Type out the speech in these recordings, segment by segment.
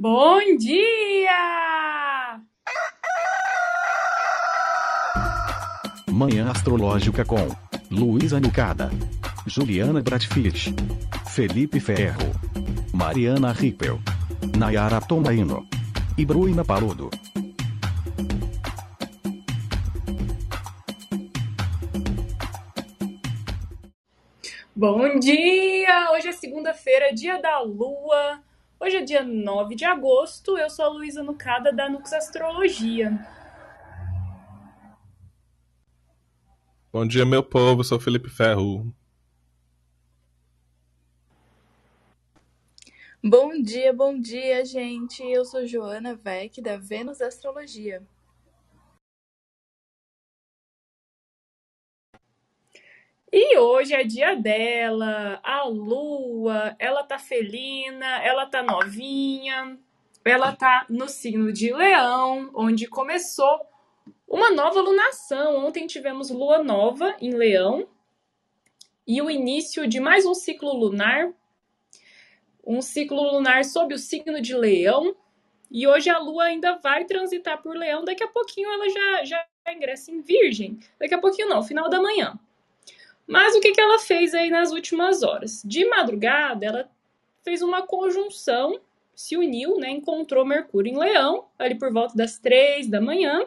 Bom dia! Manhã Astrológica com Luísa Nucada, Juliana Bratfish, Felipe Ferro, Mariana Rippel, Nayara Tomaino e Bruna Paludo. Bom dia! Hoje é segunda-feira, dia da lua. Hoje é dia 9 de agosto. Eu sou a Luísa Nucada da Nux Astrologia. Bom dia, meu povo. Eu sou Felipe Ferro. Bom dia, bom dia, gente. Eu sou Joana Vec, da Vênus Astrologia. E hoje é dia dela, a lua, ela tá felina, ela tá novinha, ela tá no signo de Leão, onde começou uma nova lunação. Ontem tivemos lua nova em Leão e o início de mais um ciclo lunar, um ciclo lunar sob o signo de Leão. E hoje a lua ainda vai transitar por Leão, daqui a pouquinho ela já, já ingressa em Virgem. Daqui a pouquinho não, final da manhã. Mas o que, que ela fez aí nas últimas horas? De madrugada, ela fez uma conjunção, se uniu, né? Encontrou Mercúrio em Leão, ali por volta das três da manhã.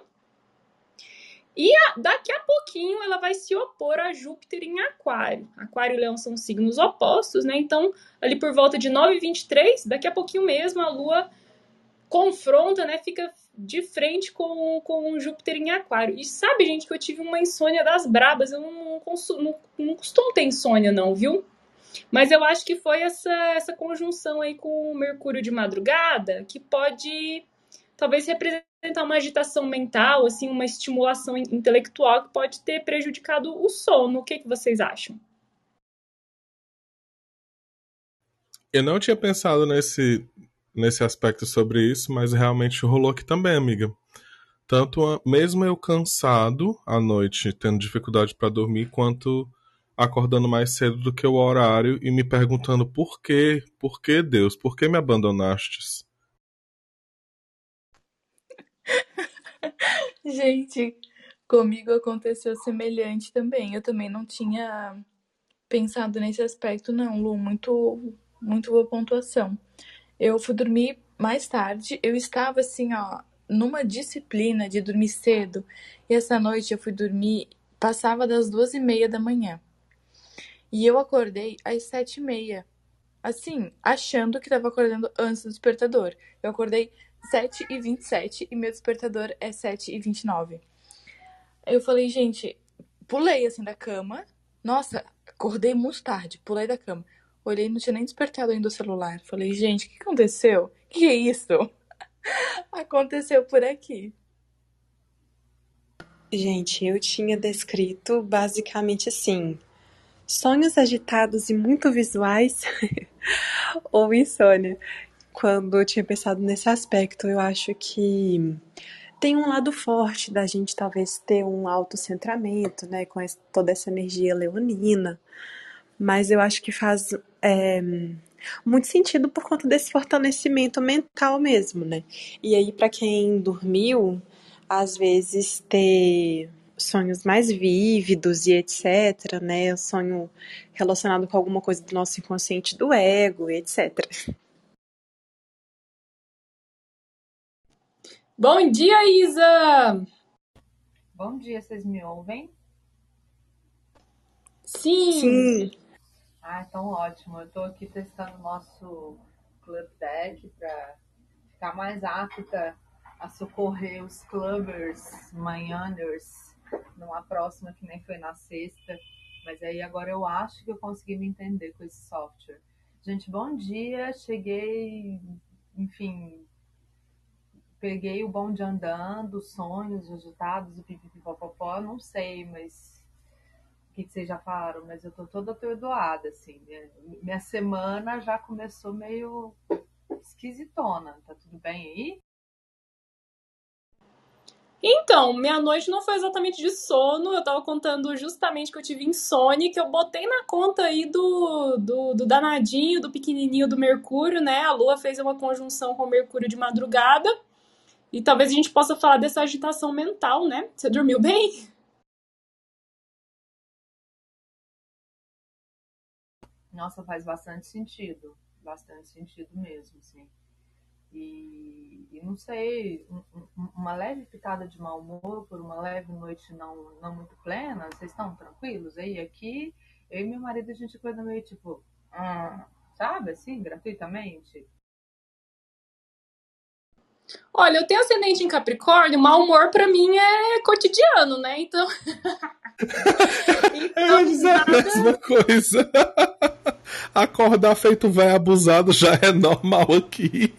E a, daqui a pouquinho ela vai se opor a Júpiter em Aquário. Aquário e Leão são signos opostos, né? Então, ali por volta de 9h23, daqui a pouquinho mesmo, a Lua confronta, né? Fica de frente com, com Júpiter em Aquário. E sabe, gente, que eu tive uma insônia das brabas. Eu não, não, não costumo ter insônia, não, viu? Mas eu acho que foi essa, essa conjunção aí com o Mercúrio de madrugada que pode talvez representar uma agitação mental, assim, uma estimulação intelectual que pode ter prejudicado o sono. O que, que vocês acham? Eu não tinha pensado nesse, nesse aspecto sobre isso, mas realmente rolou aqui também, amiga. Tanto mesmo eu cansado à noite, tendo dificuldade para dormir, quanto acordando mais cedo do que o horário e me perguntando por quê, por que Deus, por que me abandonastes? Gente, comigo aconteceu semelhante também. Eu também não tinha pensado nesse aspecto, não, Lu. Muito, muito boa pontuação. Eu fui dormir mais tarde. Eu estava assim, ó, numa disciplina de dormir cedo. E essa noite eu fui dormir, passava das duas e meia da manhã. E eu acordei às sete e meia. Assim, achando que estava acordando antes do despertador. Eu acordei sete e vinte e sete e meu despertador é sete e vinte e nove. Eu falei, gente, pulei assim da cama. Nossa, acordei muito tarde, pulei da cama. Olhei, não tinha nem despertado ainda o celular. Falei, gente, o que aconteceu? O que é isso? aconteceu por aqui. Gente, eu tinha descrito basicamente assim: sonhos agitados e muito visuais ou insônia. Quando eu tinha pensado nesse aspecto, eu acho que tem um lado forte da gente talvez ter um autocentramento, né, com toda essa energia leonina mas eu acho que faz é, muito sentido por conta desse fortalecimento mental mesmo, né? E aí, para quem dormiu, às vezes ter sonhos mais vívidos e etc, né? Sonho relacionado com alguma coisa do nosso inconsciente do ego, etc. Bom dia, Isa! Bom dia, vocês me ouvem? Sim! Sim. Ah, então ótimo. Eu estou aqui testando o nosso Club Deck para ficar mais apta a socorrer os clubbers, manhãers, numa próxima que nem foi na sexta. Mas aí agora eu acho que eu consegui me entender com esse software. Gente, bom dia. Cheguei, enfim, peguei o bonde andando, sonhos agitados, o pipipipopopó, não sei, mas que, vocês já falaram, mas eu tô toda atordoada, assim. Minha, minha semana já começou meio esquisitona. Tá tudo bem aí? Então, minha noite não foi exatamente de sono, eu tava contando justamente que eu tive insônia, que eu botei na conta aí do, do, do danadinho, do pequenininho do Mercúrio, né? A Lua fez uma conjunção com o Mercúrio de madrugada, e talvez a gente possa falar dessa agitação mental, né? Você dormiu bem? Nossa, faz bastante sentido, bastante sentido mesmo, assim. E, e não sei, um- um- uma leve pitada de mau humor por uma leve noite não, não muito plena, vocês estão tranquilos? Aí aqui, eu e meu marido, a gente coisa meio tipo, "Ah", sabe, assim, gratuitamente. Olha, eu tenho ascendente em Capricórnio, mau humor pra mim é cotidiano, né? Então. Então, ia dizer a nada. mesma coisa. Acordar feito velho abusado já é normal aqui.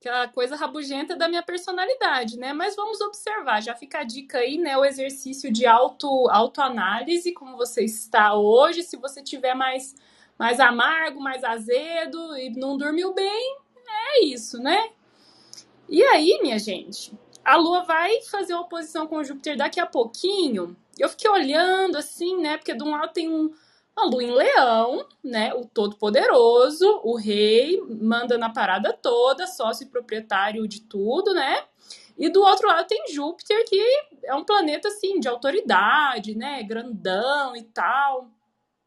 Aquela coisa rabugenta da minha personalidade, né? Mas vamos observar, já fica a dica aí, né? O exercício de auto, autoanálise, como você está hoje. Se você tiver mais, mais amargo, mais azedo e não dormiu bem, é isso, né? E aí, minha gente, a Lua vai fazer uma oposição com Júpiter daqui a pouquinho. Eu fiquei olhando assim, né? Porque de um lado tem um, uma Lua em Leão, né? O Todo-Poderoso, o Rei, manda na parada toda, sócio e proprietário de tudo, né? E do outro lado tem Júpiter, que é um planeta assim de autoridade, né? Grandão e tal.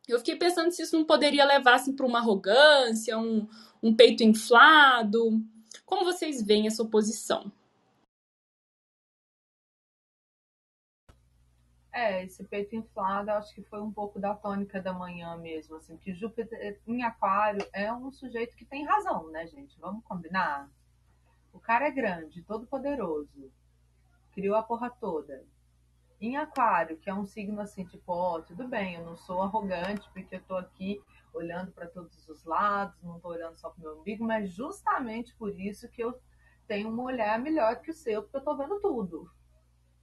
Eu fiquei pensando se isso não poderia levar assim, para uma arrogância, um, um peito inflado. Como vocês veem essa oposição? É, esse peito inflado, acho que foi um pouco da tônica da manhã mesmo, assim, porque Júpiter em Aquário é um sujeito que tem razão, né, gente? Vamos combinar? O cara é grande, todo poderoso, criou a porra toda. Em Aquário, que é um signo assim, tipo, ó, tudo bem, eu não sou arrogante porque eu tô aqui olhando para todos os lados, não tô olhando só pro meu umbigo, mas justamente por isso que eu tenho um olhar melhor que o seu, porque eu tô vendo tudo.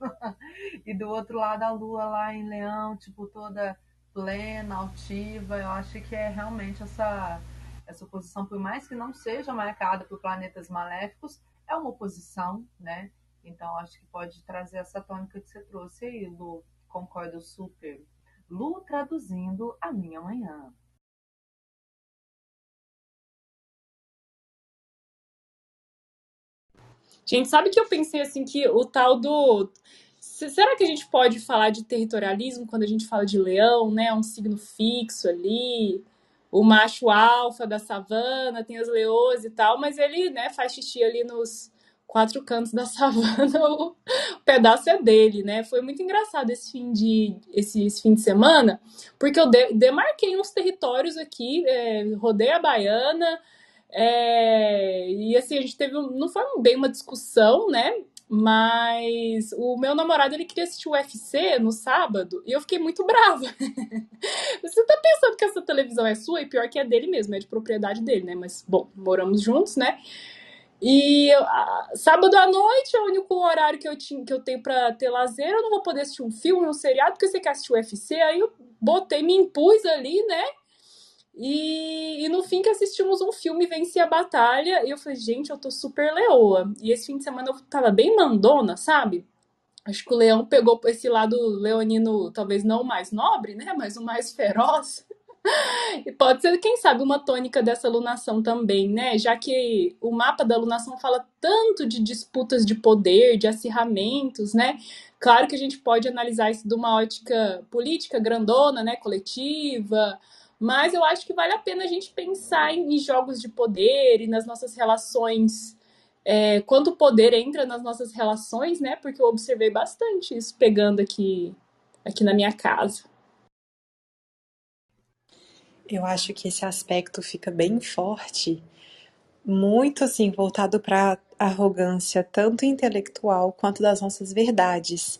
E do outro lado, a lua lá em Leão, tipo, toda plena, altiva. Eu acho que é realmente essa, essa oposição, por mais que não seja marcada por planetas maléficos, é uma oposição, né? Então, acho que pode trazer essa tônica que você trouxe aí, Lu. Concordo super. Lu traduzindo a minha manhã. Gente, sabe que eu pensei assim que o tal do. Se- Será que a gente pode falar de territorialismo quando a gente fala de leão, né? Um signo fixo ali, o macho alfa da savana, tem as leoas e tal, mas ele, né, faz xixi ali nos quatro cantos da savana, o, o pedaço é dele, né? Foi muito engraçado esse fim de, esse, esse fim de semana, porque eu de- demarquei uns territórios aqui, é, rodei a baiana, é, e assim, a gente teve, não foi bem uma discussão, né? Mas o meu namorado ele queria assistir o UFC no sábado e eu fiquei muito brava. Você tá pensando que essa televisão é sua e pior que é dele mesmo, é de propriedade dele, né? Mas bom, moramos juntos, né? E ah, sábado à noite é o único horário que eu, tinha, que eu tenho pra ter lazer. Eu não vou poder assistir um filme, um seriado, porque você quer assistir o UFC. Aí eu botei, me impus ali, né? E, e no fim que assistimos um filme Venci a Batalha, e eu falei, gente, eu tô super leoa. E esse fim de semana eu tava bem mandona, sabe? Acho que o leão pegou esse lado leonino, talvez não o mais nobre, né? Mas o mais feroz. E pode ser, quem sabe, uma tônica dessa lunação também, né? Já que o mapa da lunação fala tanto de disputas de poder, de acirramentos, né? Claro que a gente pode analisar isso de uma ótica política grandona, né? Coletiva, mas eu acho que vale a pena a gente pensar em, em jogos de poder e nas nossas relações. É, quando o poder entra nas nossas relações, né? Porque eu observei bastante isso pegando aqui, aqui na minha casa. Eu acho que esse aspecto fica bem forte, muito assim, voltado para arrogância, tanto intelectual quanto das nossas verdades.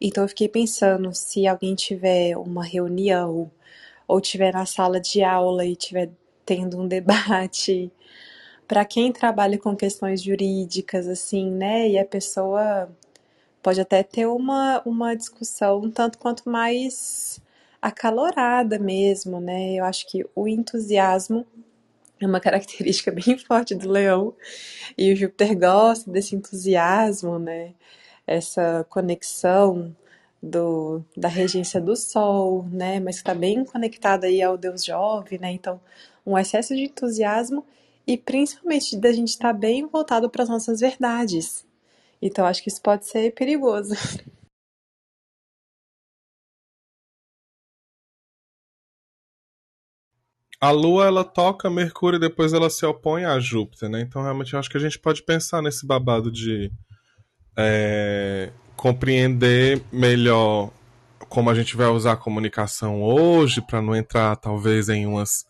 Então eu fiquei pensando, se alguém tiver uma reunião ou tiver na sala de aula e tiver tendo um debate, para quem trabalha com questões jurídicas, assim, né? E a pessoa pode até ter uma, uma discussão um tanto quanto mais acalorada mesmo, né? Eu acho que o entusiasmo É uma característica bem forte do leão. E o Júpiter gosta desse entusiasmo, né? Essa conexão do, da regência do Sol, né? Mas está bem conectada aí ao Deus Jove, né? Então, um excesso de entusiasmo e principalmente da gente estar tá bem voltado para as nossas verdades. Então, acho que isso pode ser perigoso. A Lua ela toca Mercúrio e depois ela se opõe a Júpiter, né? Então realmente eu acho que a gente pode pensar nesse babado de é, compreender melhor como a gente vai usar a comunicação hoje para não entrar talvez em umas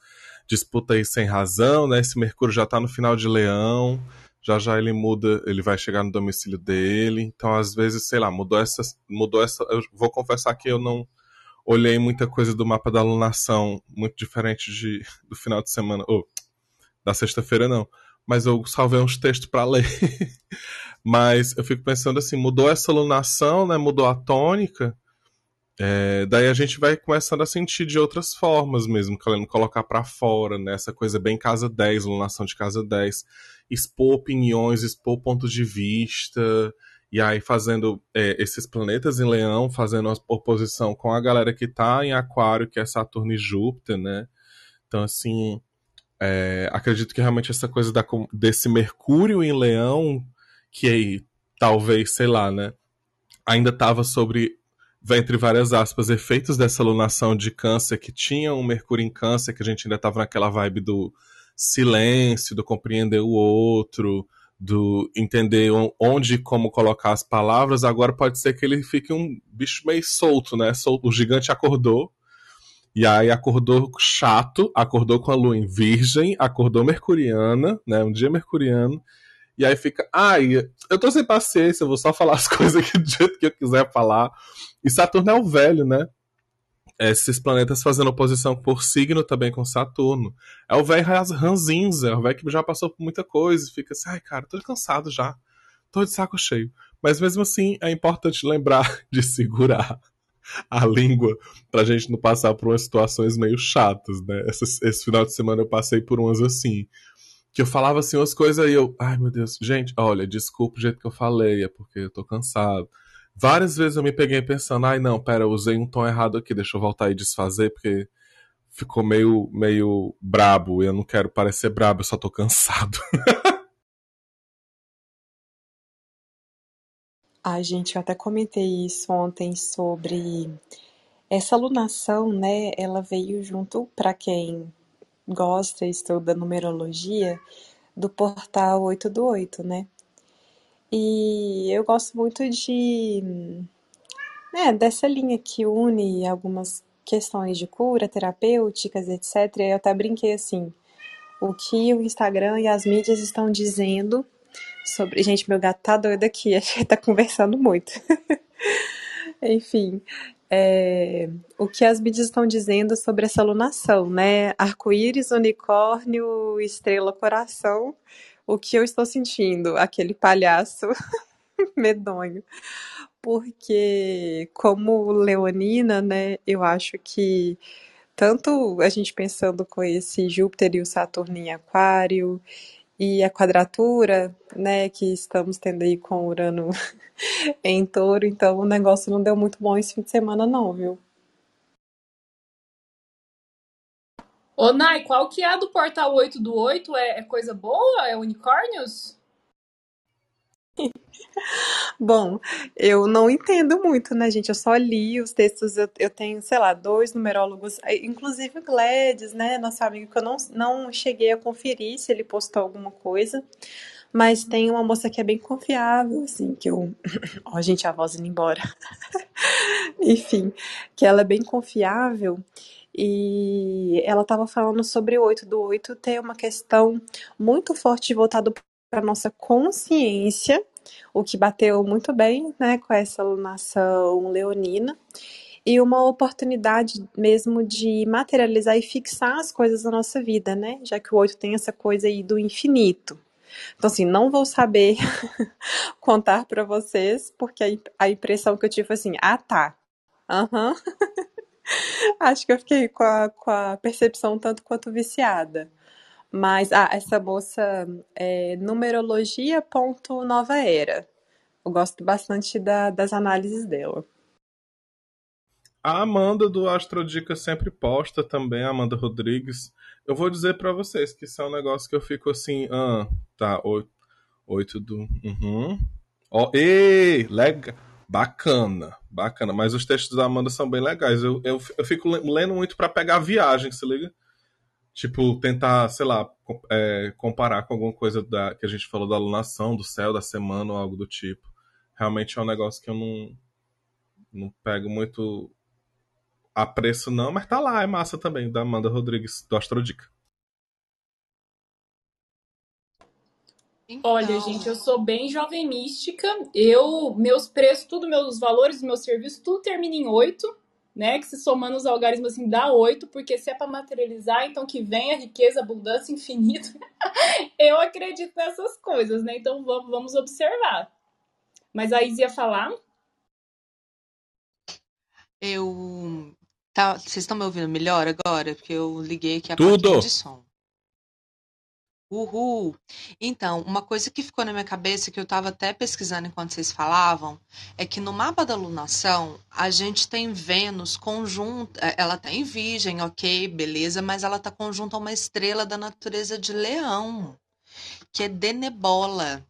disputas aí sem razão, né? Esse Mercúrio já está no final de Leão, já já ele muda, ele vai chegar no domicílio dele. Então às vezes, sei lá, mudou essa, mudou essa. Eu vou confessar que eu não olhei muita coisa do mapa da alunação, muito diferente de, do final de semana, ou da sexta-feira não, mas eu salvei uns textos para ler. mas eu fico pensando assim, mudou essa alunação, né, mudou a tônica, é, daí a gente vai começando a sentir de outras formas mesmo, querendo colocar para fora, né, essa coisa bem casa 10, alunação de casa 10, expor opiniões, expor pontos de vista, e aí fazendo é, esses planetas em Leão, fazendo a oposição com a galera que tá em Aquário, que é Saturno e Júpiter, né? Então, assim, é, acredito que realmente essa coisa da, desse Mercúrio em Leão, que aí, talvez, sei lá, né? Ainda tava sobre, entre várias aspas, efeitos dessa lunação de câncer que tinha um Mercúrio em câncer, que a gente ainda tava naquela vibe do silêncio, do compreender o outro, do entender onde e como colocar as palavras, agora pode ser que ele fique um bicho meio solto, né? O gigante acordou, e aí acordou chato, acordou com a lua em virgem, acordou mercuriana, né? Um dia mercuriano, e aí fica, ai, eu tô sem paciência, eu vou só falar as coisas aqui do jeito que eu quiser falar. E Saturno é o velho, né? esses planetas fazendo oposição por signo também com Saturno. É o velho ranzinza, é o velho que já passou por muita coisa e fica assim, ai cara, tô cansado já, tô de saco cheio. Mas mesmo assim, é importante lembrar de segurar a língua pra gente não passar por umas situações meio chatas, né? Esse, esse final de semana eu passei por umas assim, que eu falava assim umas coisas e eu, ai meu Deus, gente, olha, desculpa o jeito que eu falei, é porque eu tô cansado Várias vezes eu me peguei pensando, ai não, pera, eu usei um tom errado aqui, deixa eu voltar e desfazer, porque ficou meio, meio brabo, e eu não quero parecer brabo, eu só tô cansado. Ai, gente, eu até comentei isso ontem sobre essa alunação, né? Ela veio junto para quem gosta e estuda numerologia do portal 8 do 8, né? E eu gosto muito de, né, dessa linha que une algumas questões de cura, terapêuticas, etc. Eu até brinquei assim, o que o Instagram e as mídias estão dizendo sobre. Gente, meu gato tá doido aqui, a gente tá conversando muito. Enfim, é, o que as mídias estão dizendo sobre essa alunação, né? Arco-íris, unicórnio, estrela, coração o que eu estou sentindo, aquele palhaço medonho. Porque, como leonina, né, eu acho que tanto a gente pensando com esse Júpiter e o Saturno em Aquário, e a quadratura, né, que estamos tendo aí com Urano em touro, então o negócio não deu muito bom esse fim de semana, não, viu? Ô, Nai, qual que é a do portal 8 do 8? É, é coisa boa? É unicórnios? Bom, eu não entendo muito, né, gente? Eu só li os textos, eu, eu tenho, sei lá, dois numerólogos, eh, inclusive o Gledes, né, nosso amigo, que eu não, não cheguei a conferir se ele postou alguma coisa, mas tem uma moça que é bem confiável, assim, que eu. Ó, gente, a voz indo embora. Enfim, que ela é bem confiável e ela estava falando sobre o 8 do 8 ter uma questão muito forte voltada para nossa consciência, o que bateu muito bem né, com essa alunação leonina, e uma oportunidade mesmo de materializar e fixar as coisas da nossa vida, né? Já que o 8 tem essa coisa aí do infinito. Então, assim, não vou saber contar para vocês, porque a impressão que eu tive foi assim: ah, tá. Aham. Uhum. Acho que eu fiquei com a, com a percepção tanto quanto viciada. Mas, ah, essa moça é numerologia ponto nova era. Eu gosto bastante da- das análises dela. A Amanda do Astrodica sempre posta também, a Amanda Rodrigues. Eu vou dizer pra vocês que isso é um negócio que eu fico assim, ah, tá, oito, oito do. Uhum. Ó, ei, legal. Bacana, bacana. Mas os textos da Amanda são bem legais. Eu, eu, eu fico le- lendo muito pra pegar viagem, se liga? Tipo, tentar, sei lá, é, comparar com alguma coisa da, que a gente falou da alunação, do céu, da semana ou algo do tipo. Realmente é um negócio que eu não, não pego muito a preço não, mas tá lá, é massa também, da Amanda Rodrigues, do Astrodica. Olha, Então, gente, eu sou bem jovem mística. Eu, meus preços, tudo, meus valores, meus serviços, tudo termina em oito, né? Que se somando os algarismos assim dá oito, porque se é para materializar, então que venha riqueza, abundância, infinito. Eu acredito nessas coisas, né? Então vamos, vamos observar. Mas a Isa ia falar? eu. Tá, vocês estão me ouvindo melhor agora? Porque eu liguei aqui a Tudo! de som. Uhul! Então, uma coisa que ficou na minha cabeça, que eu estava até pesquisando enquanto vocês falavam, é que no mapa da lunação, a gente tem Vênus conjunta, eh, ela tá em Virgem, ok, beleza, mas ela tá conjunta a uma estrela da natureza de Leão, que é Denebola,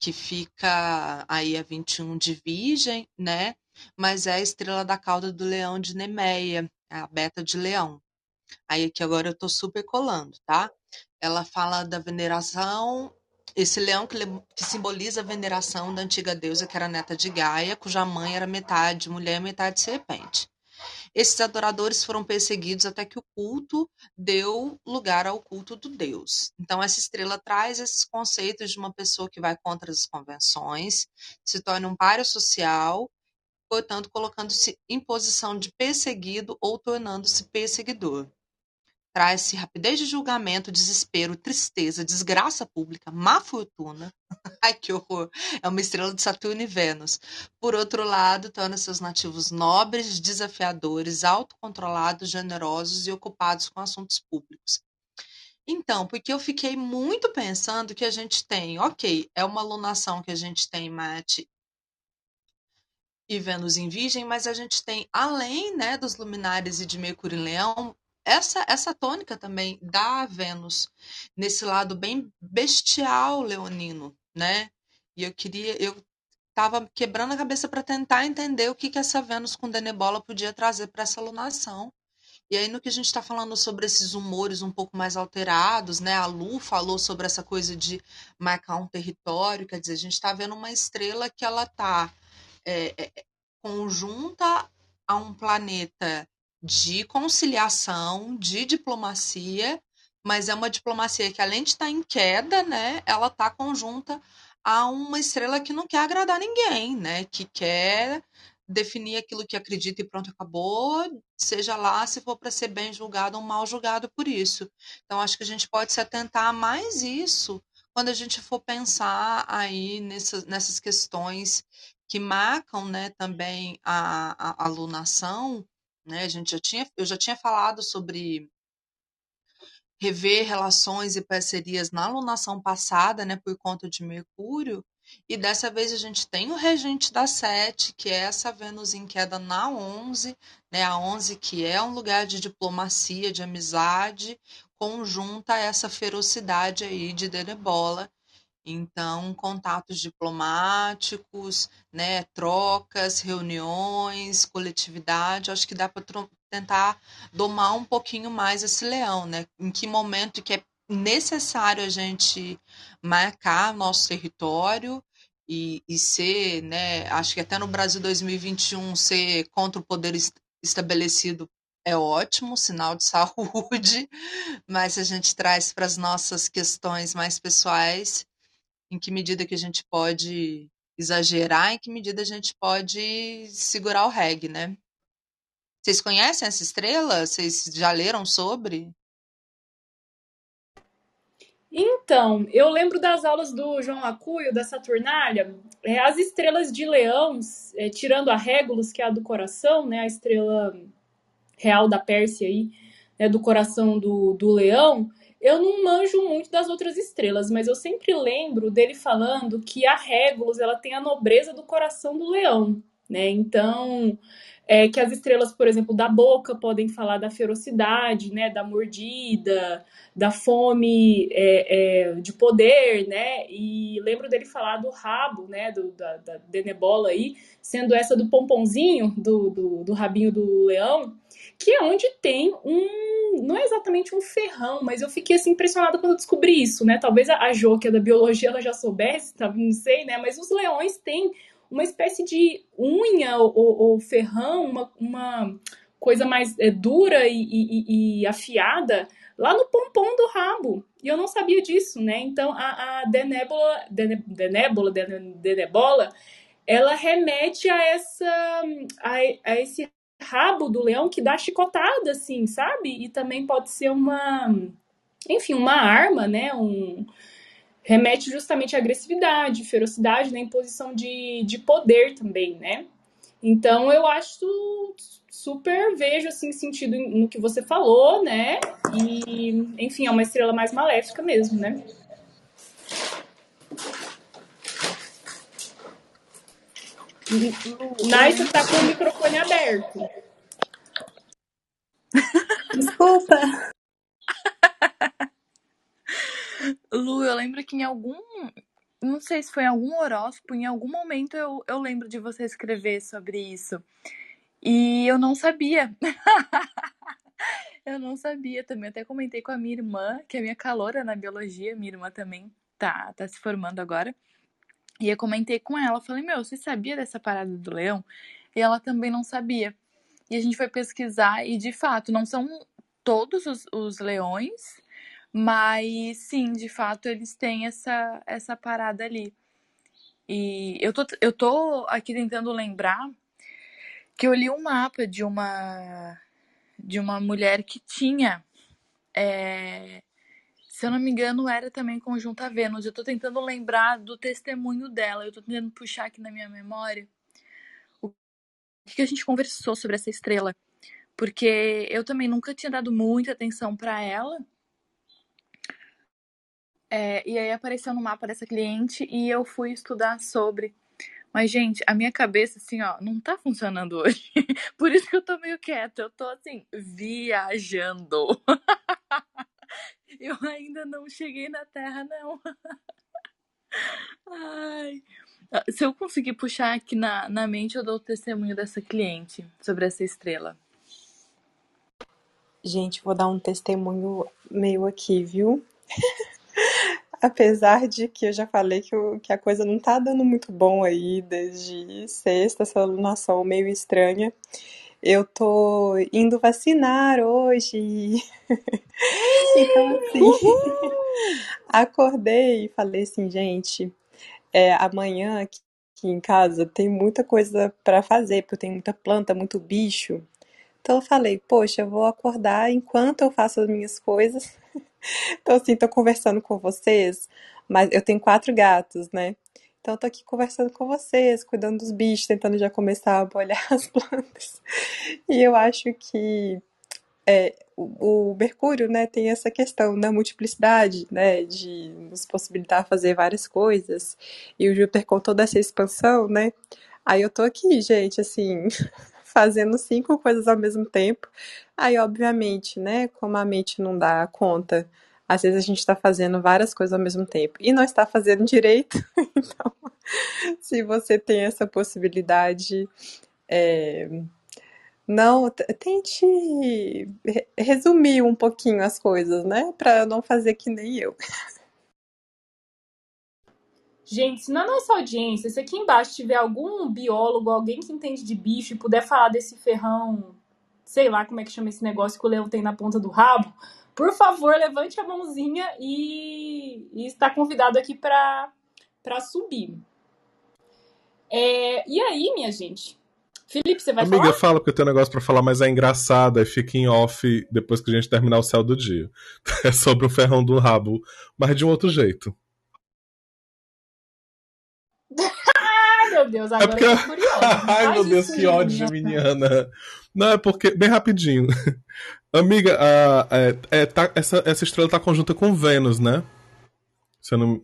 que fica aí a 21 de Virgem, né? Mas é a estrela da cauda do Leão de Nemeia, é a beta de Leão. Aí aqui agora eu tô super colando, tá? Ela fala da veneração, esse leão que, que simboliza a veneração da antiga deusa que era neta de Gaia, cuja mãe era metade mulher e metade serpente. Esses adoradores foram perseguidos até que o culto deu lugar ao culto do deus. Então essa estrela traz esses conceitos de uma pessoa que vai contra as convenções, se torna um páreo social, portanto colocando-se em posição de perseguido ou tornando-se perseguidor traz-se rapidez de julgamento, desespero, tristeza, desgraça pública, má fortuna. Ai, que horror! É uma estrela de Saturno e Vênus. Por outro lado, torna seus nativos nobres, desafiadores, autocontrolados, generosos e ocupados com assuntos públicos. Então, porque eu fiquei muito pensando que a gente tem, ok, é uma alunação que a gente tem Marte e Vênus em Virgem, mas a gente tem, além né, dos luminares e de Mercúrio em Leão, essa, essa tônica também da Vênus, nesse lado bem bestial leonino, né? E eu queria, eu estava quebrando a cabeça para tentar entender o que, que essa Vênus com Denebola podia trazer para essa lunação. E aí, no que a gente está falando sobre esses humores um pouco mais alterados, né? A Lu falou sobre essa coisa de marcar um território, quer dizer, a gente está vendo uma estrela que ela está é, é, conjunta a um planeta de conciliação, de diplomacia, mas é uma diplomacia que, além de estar em queda, né, ela está conjunta a uma estrela que não quer agradar ninguém, né, que quer definir aquilo que acredita e pronto, acabou, seja lá se for para ser bem julgado ou mal julgado por isso. Então, acho que a gente pode se atentar a mais isso quando a gente for pensar aí nessas, nessas questões que marcam né, também a, a, a alunação, né? A gente já tinha, eu já tinha falado sobre rever relações e parcerias na alunação passada, né, por conta de Mercúrio, e dessa vez a gente tem o regente da sete, que é essa Vênus em queda na 11, né, a 11 que é um lugar de diplomacia, de amizade, conjunta essa ferocidade aí de Denebola, então, contatos diplomáticos, né, trocas, reuniões, coletividade, acho que dá para tentar domar um pouquinho mais esse leão, né? Em que momento que é necessário a gente marcar nosso território e, e ser, né, acho que até no Brasil 2021 ser contra o poder estabelecido é ótimo, sinal de saúde, mas a gente traz para as nossas questões mais pessoais, em que medida que a gente pode exagerar, em que medida a gente pode segurar o reggae, né? Vocês conhecem essa estrela? Vocês já leram sobre? Então, eu lembro das aulas do João Acuio, da Saturnália, é, as estrelas de leão, é, tirando a Régulus, que é a do coração, né, a estrela real da Pérsia aí, né, do coração do, do leão, eu não manjo muito das outras estrelas, mas eu sempre lembro dele falando que a Regulus ela tem a nobreza do coração do leão, né? Então, é, que as estrelas, por exemplo, da boca podem falar da ferocidade, né? Da mordida, da fome é, é, de poder, né? E lembro dele falar do rabo, né? Do, da, da Denebola aí, sendo essa do pomponzinho, do, do, do rabinho do leão que é onde tem um. Não é exatamente um ferrão, mas eu fiquei assim impressionada quando eu descobri isso, né? Talvez a Jo, que é da biologia, ela já soubesse, tá? não sei, né? Mas os leões têm uma espécie de unha ou, ou ferrão, uma, uma coisa mais é, dura e, e, e, afiada lá no pompom do rabo. E eu não sabia disso, né? Então a, a Denébola, Denébola, Denebola, ela remete a essa a, a esse rabo do leão que dá chicotada, assim, sabe? E também pode ser uma, enfim, uma arma, né? Um, remete justamente à agressividade, ferocidade, né? Imposição de, de poder também, né? Então eu acho super vejo assim sentido no que você falou, né? E enfim, é uma estrela mais maléfica mesmo, né? Nice tá com o microfone aberto. Desculpa. Lu, eu lembro que em algum. Não sei se foi em algum horóscopo, em algum momento eu, eu lembro de você escrever sobre isso. E eu não sabia. eu não sabia também. Até comentei com a minha irmã, que é minha calora na biologia. Minha irmã também tá, tá se formando agora. E eu comentei com ela, falei, meu, você sabia dessa parada do leão? E ela também não sabia. E a gente foi pesquisar e, de fato, não são todos os, os leões, mas sim, de fato, eles têm essa, essa parada ali. E eu tô, eu tô aqui tentando lembrar que eu li um mapa de uma de uma mulher que tinha é, se eu não me engano, era também conjunta Vênus. Eu tô tentando lembrar do testemunho dela. Eu tô tentando puxar aqui na minha memória o que a gente conversou sobre essa estrela. Porque eu também nunca tinha dado muita atenção para ela. É, e aí apareceu no mapa dessa cliente e eu fui estudar sobre. Mas, gente, a minha cabeça, assim, ó, não tá funcionando hoje. Por isso que eu tô meio quieta. Eu tô, assim, viajando. Eu ainda não cheguei na Terra, não. Ai. Ah, se eu conseguir puxar aqui na, na mente, eu dou o testemunho dessa cliente sobre essa estrela. Gente, vou dar um testemunho meio aqui, viu? Apesar de que eu já falei que, eu, que a coisa não tá dando muito bom aí desde sexta, essa alunação meio estranha. Eu tô indo vacinar hoje. então, assim, acordei e falei assim, gente, é, amanhã aqui em casa tem muita coisa para fazer, porque tem muita planta, muito bicho. Então eu falei, poxa, eu vou acordar enquanto eu faço as minhas coisas. Então, assim, tô conversando com vocês, mas eu tenho quatro gatos, né? Então, eu tô aqui conversando com vocês, cuidando dos bichos, tentando já começar a molhar as plantas. E eu acho que é, o, o, Mercúrio, né, tem essa questão da multiplicidade, né, de nos possibilitar fazer várias coisas. E o Júpiter com toda essa expansão, né? Aí eu tô aqui, gente, assim, fazendo cinco coisas ao mesmo tempo. Aí, obviamente, né, como a mente não dá conta às vezes a gente está fazendo várias coisas ao mesmo tempo e não está fazendo direito. Então, se você tem essa possibilidade, é, não tente resumir um pouquinho as coisas, né? Para não fazer que nem eu. Gente, se na nossa audiência, se aqui embaixo tiver algum biólogo, alguém que entende de bicho e puder falar desse ferrão, sei lá como é que chama esse negócio que o leão tem na ponta do rabo, por favor, levante a mãozinha e, e está convidado aqui para subir. É, e aí, minha gente? Felipe, você vai Amiga, falar? fala, porque eu tenho um negócio pra falar, mas é engraçado, aí fica em off depois que a gente terminar o céu do dia. É sobre o ferrão do rabo, mas de um outro jeito. Ai, meu Deus, agora é porque... eu tô curiosa. Ai, meu Deus, que ódio, menina. Não, é porque, bem rapidinho. Amiga, a, é, é, tá, essa, essa estrela tá conjunta com Vênus, né? Você não.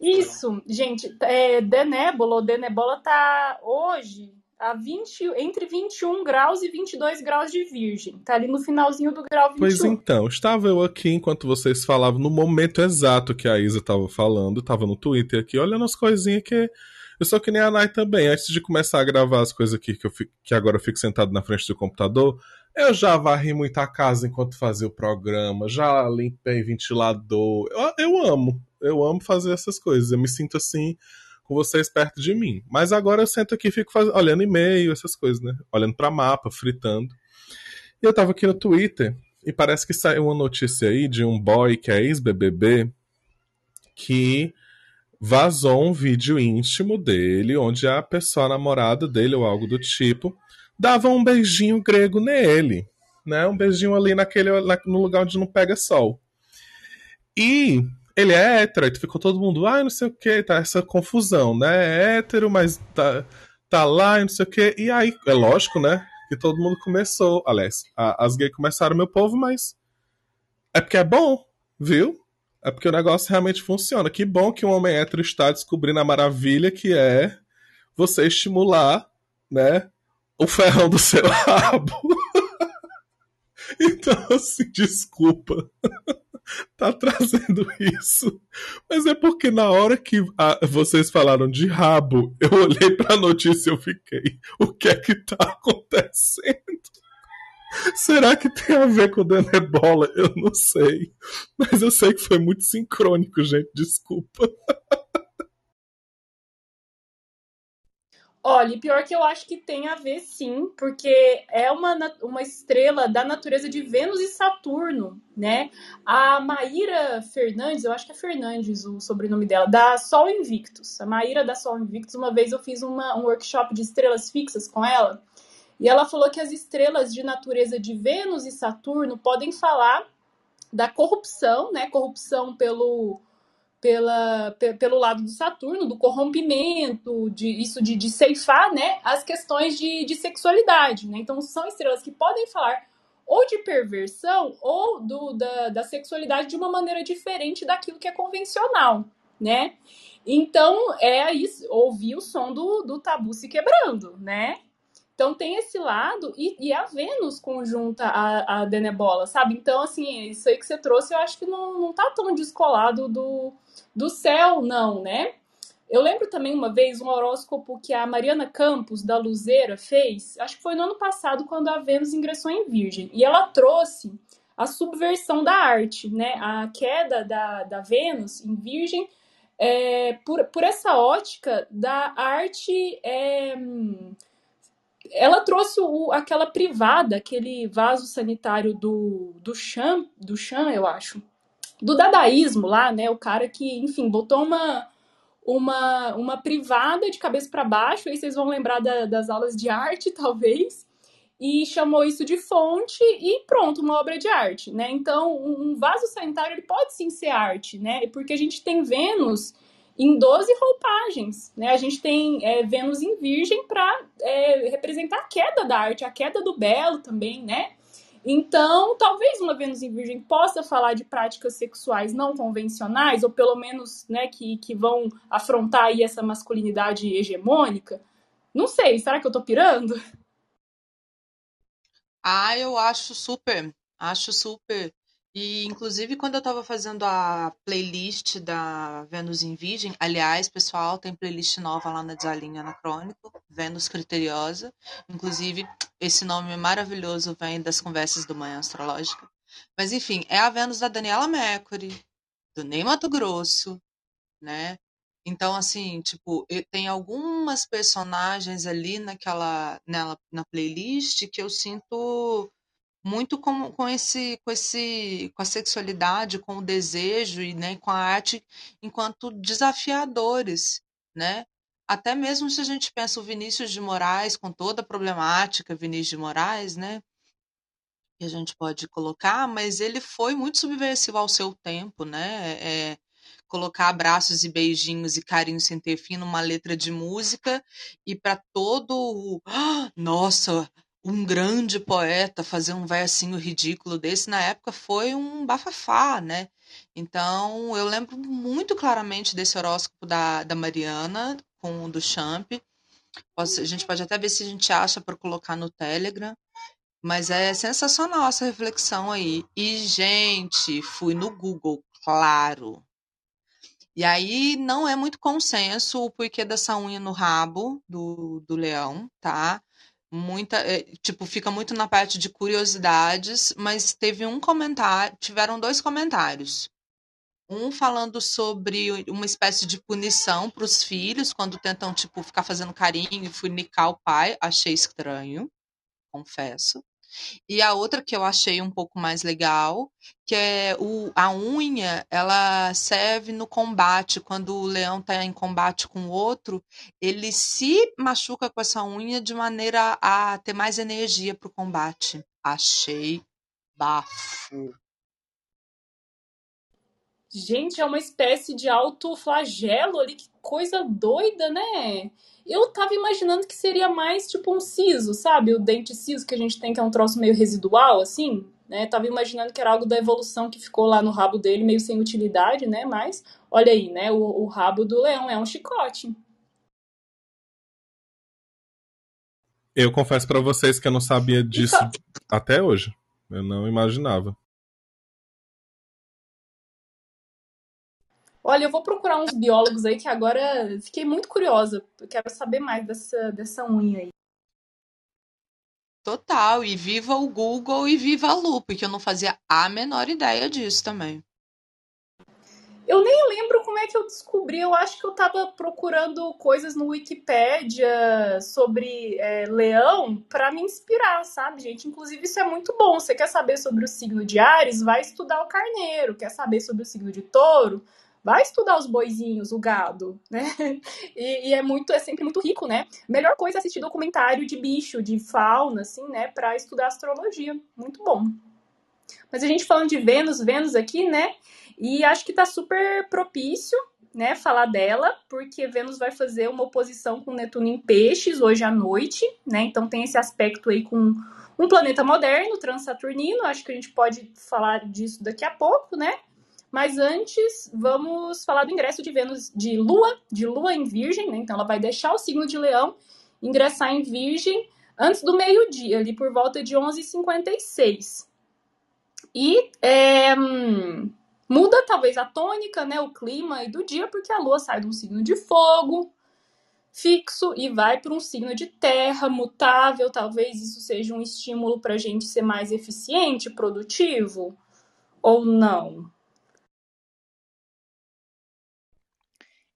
Isso, gente, é, Denébula ou Denebola tá hoje a 20, entre 21 graus e 22 graus de virgem. Tá ali no finalzinho do grau 21. Pois então, estava eu aqui enquanto vocês falavam, no momento exato que a Isa estava falando, estava no Twitter aqui, olhando as coisinhas que eu sou que nem a Nai também. Antes de começar a gravar as coisas aqui, que, eu fico, que agora eu fico sentado na frente do computador, eu já varri muita casa enquanto fazia o programa, já limpei ventilador. Eu, eu amo, eu amo fazer essas coisas. Eu me sinto assim com vocês perto de mim. Mas agora eu sento aqui e fico faz... olhando e-mail, essas coisas, né? Olhando para mapa, fritando. E eu tava aqui no Twitter e parece que saiu uma notícia aí de um boy que é ex-BBB que vazou um vídeo íntimo dele, onde a pessoa a namorada dele ou algo do tipo dava um beijinho grego nele, né? Um beijinho ali naquele no lugar onde não pega sol. E ele é hétero, aí ficou todo mundo, ai, ah, não sei o que, tá essa confusão, né? É hétero, mas tá, tá lá, não sei o que. E aí, é lógico, né? Que todo mundo começou, aliás, a, as gays começaram, meu povo, mas é porque é bom, viu? É porque o negócio realmente funciona. Que bom que um homem hétero está descobrindo a maravilha que é você estimular, né, o ferrão do seu rabo. então, assim, desculpa tá trazendo isso. Mas é porque na hora que a, vocês falaram de rabo, eu olhei pra notícia e eu fiquei, o que é que tá acontecendo? Será que tem a ver com o Danebola? Eu não sei. Mas eu sei que foi muito sincrônico, gente. Desculpa. Olha, pior que eu acho que tem a ver sim, porque é uma, uma estrela da natureza de Vênus e Saturno, né? A Maíra Fernandes, eu acho que é Fernandes o sobrenome dela, da Sol Invictus. A Maíra da Sol Invictus, uma vez eu fiz uma, um workshop de estrelas fixas com ela, e ela falou que as estrelas de natureza de Vênus e Saturno podem falar da corrupção, né? Corrupção pelo pela, pelo lado do Saturno, do corrompimento, de isso de, de ceifar né, as questões de, de sexualidade. Né? Então, são estrelas que podem falar ou de perversão ou do, da, da sexualidade de uma maneira diferente daquilo que é convencional. Né? Então, é isso, ouvir o som do, do tabu se quebrando, né? Então tem esse lado, e, e a Vênus conjunta a, a Denebola, sabe? Então, assim, isso aí que você trouxe, eu acho que não, não tá tão descolado do, do céu, não, né? Eu lembro também uma vez um horóscopo que a Mariana Campos, da Luzeira, fez, acho que foi no ano passado, quando a Vênus ingressou em Virgem. E ela trouxe a subversão da arte, né? A queda da, da Vênus em Virgem, é, por, por essa ótica da arte. É, ela trouxe o, aquela privada, aquele vaso sanitário do, do Chan, do Chan, eu acho, do dadaísmo lá, né? O cara que, enfim, botou uma uma, uma privada de cabeça para baixo, aí vocês vão lembrar da, das aulas de arte, talvez, e chamou isso de fonte e pronto, uma obra de arte, né? Então, um vaso sanitário ele pode sim ser arte, né? Porque a gente tem Vênus em 12 roupagens. Né? A gente tem é, Vênus em Virgem para é, representar a queda da arte, a queda do belo também, né? Então, talvez uma Vênus em Virgem possa falar de práticas sexuais não convencionais, ou pelo menos né, que, que vão afrontar aí essa masculinidade hegemônica. Não sei, será que eu tô pirando? Ah, eu acho super, acho super. E, inclusive, quando eu estava fazendo a playlist da Vênus em Virgem, aliás, pessoal, tem playlist nova lá na Desalinha Anacrônico, Vênus Criteriosa. Inclusive, esse nome maravilhoso vem das conversas do Manhã Astrológica. Mas, enfim, é a Vênus da Daniela Mercury, do Ney Mato Grosso, né? Então, assim, tipo, tem algumas personagens ali naquela, nela, na playlist que eu sinto muito com, com esse com esse com a sexualidade, com o desejo e né, com a arte enquanto desafiadores, né? Até mesmo se a gente pensa o Vinícius de Moraes com toda a problemática Vinícius de Moraes, né? Que a gente pode colocar, mas ele foi muito subversivo ao seu tempo, né? É, colocar abraços e beijinhos e carinho sem ter fim numa letra de música e para todo, nossa, um grande poeta fazer um versinho ridículo desse na época foi um bafafá, né? Então, eu lembro muito claramente desse horóscopo da, da Mariana com o do Champ. a gente pode até ver se a gente acha para colocar no Telegram. Mas é sensacional essa reflexão aí. E, gente, fui no Google, claro. E aí não é muito consenso o porquê dessa unha no rabo do, do leão, tá? Muita, é, tipo, fica muito na parte de curiosidades, mas teve um comentário, tiveram dois comentários. Um falando sobre uma espécie de punição para os filhos quando tentam, tipo, ficar fazendo carinho e funicar o pai. Achei estranho, confesso. E a outra que eu achei um pouco mais legal, que é o, a unha, ela serve no combate. Quando o leão está em combate com o outro, ele se machuca com essa unha de maneira a ter mais energia para o combate. Achei bafo. Gente, é uma espécie de autoflagelo ali, que coisa doida, né? Eu tava imaginando que seria mais tipo um siso, sabe? O dente siso que a gente tem, que é um troço meio residual, assim, né? Tava imaginando que era algo da evolução que ficou lá no rabo dele, meio sem utilidade, né? Mas, olha aí, né? O, o rabo do leão é um chicote. Eu confesso para vocês que eu não sabia disso então... até hoje. Eu não imaginava. Olha, eu vou procurar uns biólogos aí que agora fiquei muito curiosa. Eu quero saber mais dessa, dessa unha aí. Total, e viva o Google e viva a Lu, porque eu não fazia a menor ideia disso também. Eu nem lembro como é que eu descobri. Eu acho que eu tava procurando coisas no Wikipedia sobre é, leão para me inspirar, sabe, gente? Inclusive, isso é muito bom. Você quer saber sobre o signo de Ares? Vai estudar o carneiro. Quer saber sobre o signo de touro? Vai estudar os boizinhos, o gado, né? E, e, é muito, é sempre muito rico, né? Melhor coisa é assistir documentário de bicho, de fauna, assim, né? Para estudar astrologia. Muito bom. Mas a gente falando de Vênus, Vênus aqui, né? E acho que tá super propício, né? Falar dela, porque Vênus vai fazer uma oposição com Netuno em Peixes hoje à noite, né? Então tem esse aspecto aí com um planeta moderno, transaturnino. Acho que a gente pode falar disso daqui a pouco, né? Mas antes, vamos falar do ingresso de Vênus de Lua, de Lua em Virgem, né? Então ela vai deixar o signo de Leão, ingressar em Virgem antes do meio-dia, ali por volta de 11h56. E é, muda talvez a tônica, né, o clima e do dia, porque a Lua sai de um signo de fogo fixo e vai para um signo de terra mutável. Talvez isso seja um estímulo para a gente ser mais eficiente, produtivo ou não.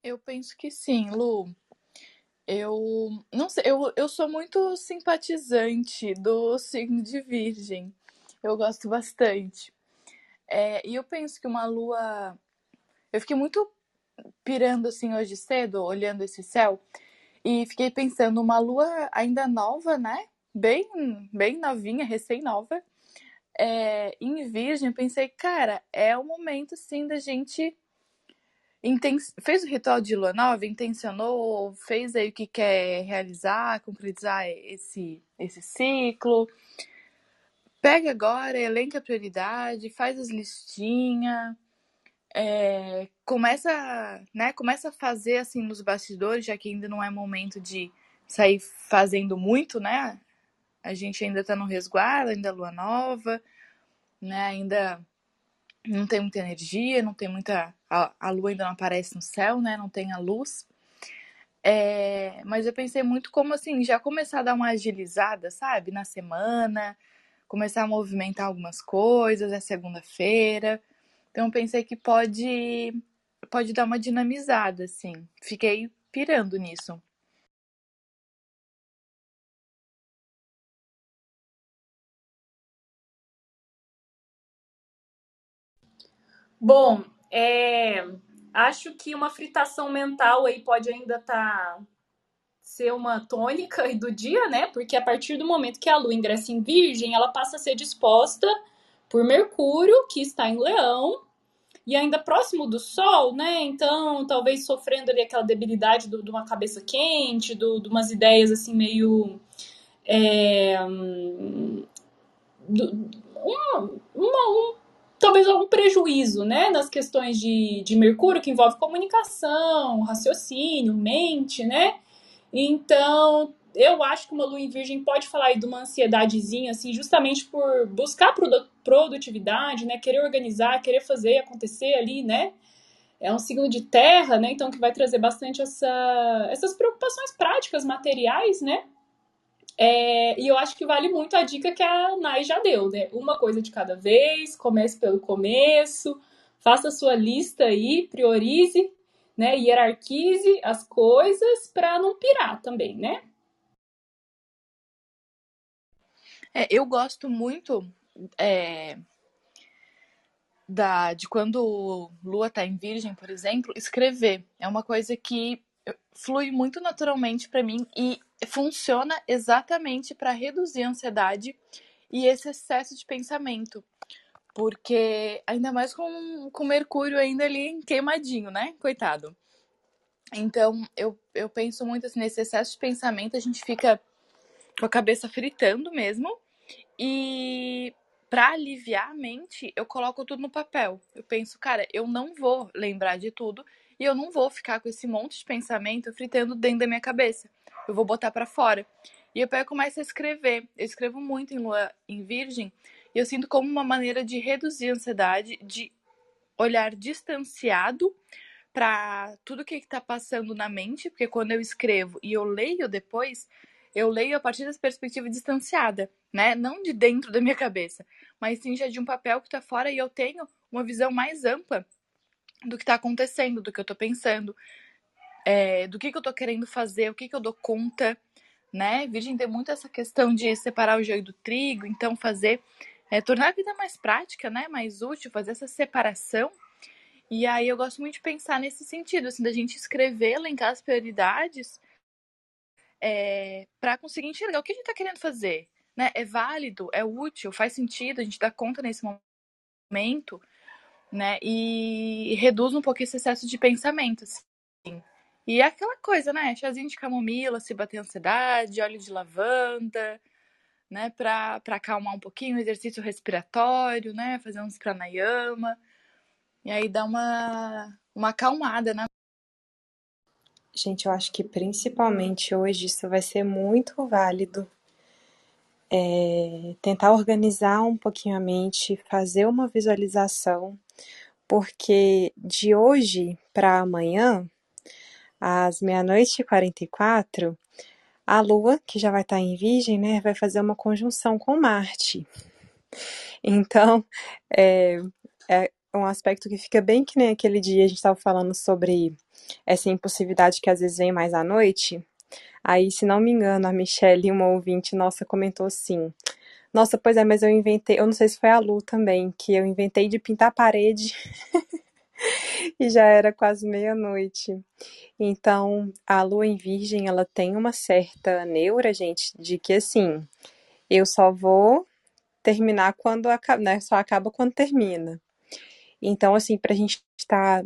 Eu penso que sim, Lu. Eu não sei, eu, eu sou muito simpatizante do signo de Virgem. Eu gosto bastante. É, e eu penso que uma lua. Eu fiquei muito pirando assim hoje cedo, olhando esse céu, e fiquei pensando, uma lua ainda nova, né? Bem, bem novinha, recém-nova. É, em Virgem, pensei, cara, é o momento sim da gente fez o ritual de lua nova, intencionou, fez aí o que quer realizar, concretizar esse, esse ciclo. Pega agora, elenca a prioridade, faz as listinhas, é, começa, né, começa a fazer assim nos bastidores, já que ainda não é momento de sair fazendo muito, né? A gente ainda tá no resguardo, ainda é lua nova, né? Ainda não tem muita energia, não tem muita. A, a lua ainda não aparece no céu, né? Não tem a luz. É, mas eu pensei muito como assim, já começar a dar uma agilizada, sabe? Na semana, começar a movimentar algumas coisas, é segunda-feira. Então pensei que pode pode dar uma dinamizada, assim. Fiquei pirando nisso. Bom, é, acho que uma fritação mental aí pode ainda tá, ser uma tônica do dia, né? Porque a partir do momento que a Lua ingressa em Virgem, ela passa a ser disposta por Mercúrio, que está em Leão, e ainda próximo do Sol, né? Então, talvez sofrendo ali aquela debilidade de uma cabeça quente, de umas ideias assim meio é, um, uma, um, talvez algum prejuízo, né, nas questões de, de Mercúrio, que envolve comunicação, raciocínio, mente, né? Então, eu acho que uma lua em virgem pode falar aí de uma ansiedadezinha, assim, justamente por buscar produtividade, né? Querer organizar, querer fazer acontecer ali, né? É um signo de terra, né? Então, que vai trazer bastante essa, essas preocupações práticas, materiais, né? É, e eu acho que vale muito a dica que a Nai já deu, né? Uma coisa de cada vez, comece pelo começo, faça a sua lista aí, priorize, né? Hierarquize as coisas para não pirar também, né? É, eu gosto muito é, da, de quando Lua tá em Virgem, por exemplo, escrever. É uma coisa que flui muito naturalmente para mim e funciona exatamente para reduzir a ansiedade e esse excesso de pensamento. Porque, ainda mais com, com Mercúrio ainda ali queimadinho, né? Coitado. Então, eu, eu penso muito assim, nesse excesso de pensamento, a gente fica com a cabeça fritando mesmo. E para aliviar a mente, eu coloco tudo no papel. Eu penso, cara, eu não vou lembrar de tudo e eu não vou ficar com esse monte de pensamento fritando dentro da minha cabeça. Eu vou botar para fora. E eu pego começo a escrever. Eu escrevo muito em lua em virgem e eu sinto como uma maneira de reduzir a ansiedade, de olhar distanciado para tudo que está passando na mente, porque quando eu escrevo e eu leio depois, eu leio a partir dessa perspectiva distanciada, né? Não de dentro da minha cabeça, mas sim já de um papel que está fora e eu tenho uma visão mais ampla do que está acontecendo, do que eu estou pensando, é, do que, que eu estou querendo fazer, o que, que eu dou conta, né? Virgem tem muito essa questão de separar o joio do trigo, então fazer, é, tornar a vida mais prática, né? Mais útil, fazer essa separação. E aí eu gosto muito de pensar nesse sentido, assim, da gente escrever, elencar as prioridades é, para conseguir enxergar o que a gente está querendo fazer. Né? É válido, é útil, faz sentido, a gente dá conta nesse momento, né? E reduz um pouco esse excesso de pensamento. Assim. E é aquela coisa, né? Chazinho de camomila, se bater ansiedade, óleo de lavanda, né? Para acalmar um pouquinho, exercício respiratório, né? Fazer uns pranayama. E aí dá uma, uma acalmada, né? Gente, eu acho que principalmente hoje isso vai ser muito válido. É, tentar organizar um pouquinho a mente, fazer uma visualização, porque de hoje para amanhã, às meia-noite e 44, a Lua, que já vai estar em Virgem, né, vai fazer uma conjunção com Marte. Então, é, é um aspecto que fica bem que nem aquele dia a gente estava falando sobre essa impulsividade que às vezes vem mais à noite. Aí, se não me engano, a Michelle, uma ouvinte nossa, comentou assim: Nossa, pois é, mas eu inventei, eu não sei se foi a Lu também, que eu inventei de pintar a parede e já era quase meia-noite. Então, a lua em Virgem, ela tem uma certa neura, gente, de que assim, eu só vou terminar quando acaba, né? Só acaba quando termina. Então, assim, para a gente estar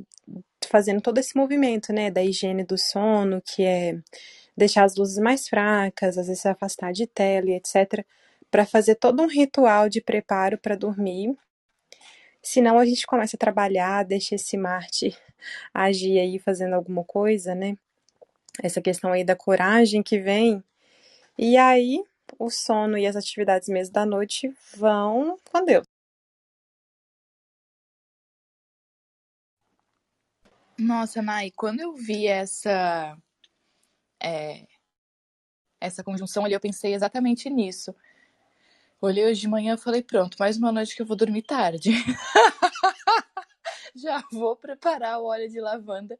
fazendo todo esse movimento, né, da higiene do sono, que é deixar as luzes mais fracas, às vezes se afastar de tela etc, para fazer todo um ritual de preparo para dormir. Senão a gente começa a trabalhar, deixa esse Marte agir aí fazendo alguma coisa, né? Essa questão aí da coragem que vem. E aí o sono e as atividades mesmo da noite vão com Deus. Nossa, Nai, quando eu vi essa é, essa conjunção ali, eu pensei exatamente nisso. Olhei hoje de manhã e falei, pronto, mais uma noite que eu vou dormir tarde. Já vou preparar o óleo de lavanda,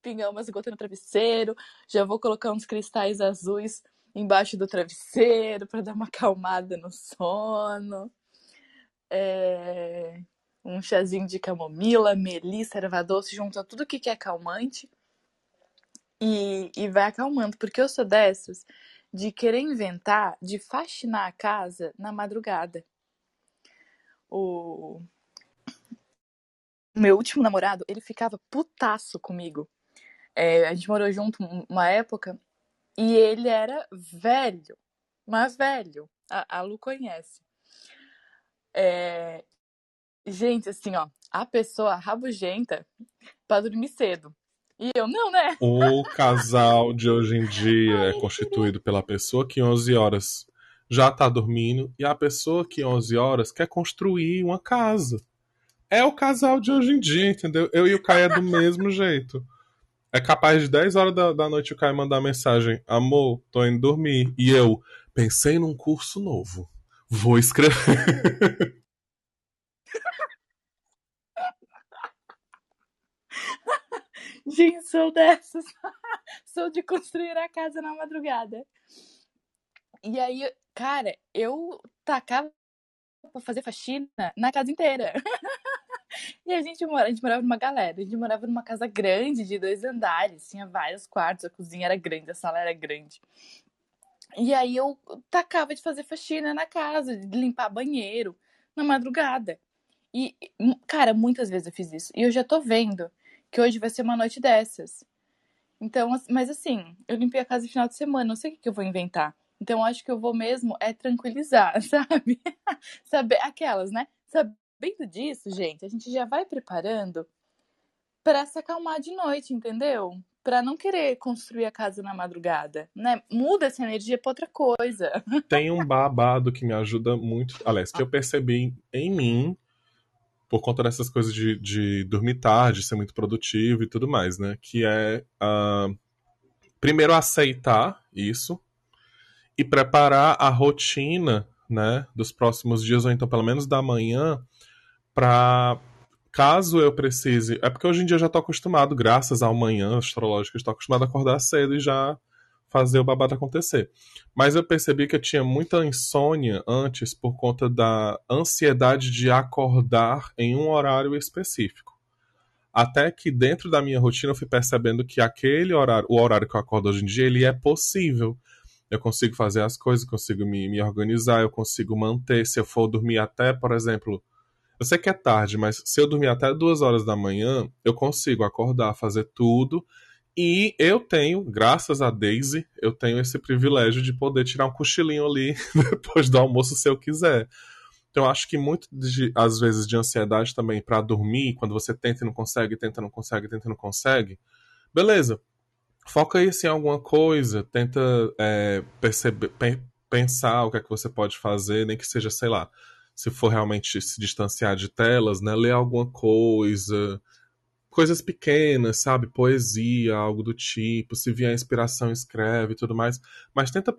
pingar umas gotas no travesseiro, já vou colocar uns cristais azuis embaixo do travesseiro para dar uma acalmada no sono. É um chazinho de camomila, melissa, erva doce, junta tudo que é calmante e, e vai acalmando. Porque eu sou dessas de querer inventar, de faxinar a casa na madrugada. O meu último namorado, ele ficava putaço comigo. É, a gente morou junto uma época e ele era velho, Mas, velho, a, a Lu conhece. É... Gente, assim, ó, a pessoa rabugenta pra dormir cedo. E eu não, né? O casal de hoje em dia é constituído pela pessoa que 11 horas já tá dormindo e a pessoa que 11 horas quer construir uma casa. É o casal de hoje em dia, entendeu? Eu e o Caio é do mesmo jeito. É capaz de 10 horas da, da noite o Caio mandar mensagem: Amor, tô indo dormir. E eu pensei num curso novo. Vou escrever. Gente, sou dessas. sou de construir a casa na madrugada. E aí, cara, eu tacava pra fazer faxina na casa inteira. e a gente, mora, a gente morava numa galera. A gente morava numa casa grande, de dois andares. Tinha vários quartos, a cozinha era grande, a sala era grande. E aí eu tacava de fazer faxina na casa, de limpar banheiro, na madrugada. E, cara, muitas vezes eu fiz isso. E eu já tô vendo que hoje vai ser uma noite dessas. Então, mas assim, eu limpei a casa no final de semana, não sei o que eu vou inventar. Então, acho que eu vou mesmo é tranquilizar, sabe? Saber aquelas, né? Sabendo disso, gente, a gente já vai preparando para se acalmar de noite, entendeu? Para não querer construir a casa na madrugada, né? Muda essa energia para outra coisa. Tem um babado que me ajuda muito, aliás, que eu percebi em mim por conta dessas coisas de, de dormir tarde, ser muito produtivo e tudo mais, né? Que é uh, primeiro aceitar isso e preparar a rotina, né, dos próximos dias ou então pelo menos da manhã para caso eu precise, é porque hoje em dia eu já tô acostumado, graças ao manhã astrológico, estou acostumado a acordar cedo e já fazer o babado acontecer. Mas eu percebi que eu tinha muita insônia antes por conta da ansiedade de acordar em um horário específico. Até que dentro da minha rotina eu fui percebendo que aquele horário, o horário que eu acordo hoje em dia, ele é possível. Eu consigo fazer as coisas, consigo me, me organizar, eu consigo manter. Se eu for dormir até, por exemplo, eu sei que é tarde, mas se eu dormir até duas horas da manhã, eu consigo acordar, fazer tudo e eu tenho, graças a Daisy, eu tenho esse privilégio de poder tirar um cochilinho ali depois do almoço se eu quiser. Então acho que muito de, às vezes de ansiedade também para dormir, quando você tenta e não consegue, tenta não consegue, tenta não consegue. Beleza. Foca isso em alguma coisa, tenta é, perceber, pensar o que é que você pode fazer, nem que seja, sei lá, se for realmente se distanciar de telas, né, ler alguma coisa, coisas pequenas, sabe? Poesia, algo do tipo. Se vier inspiração, escreve e tudo mais. Mas tenta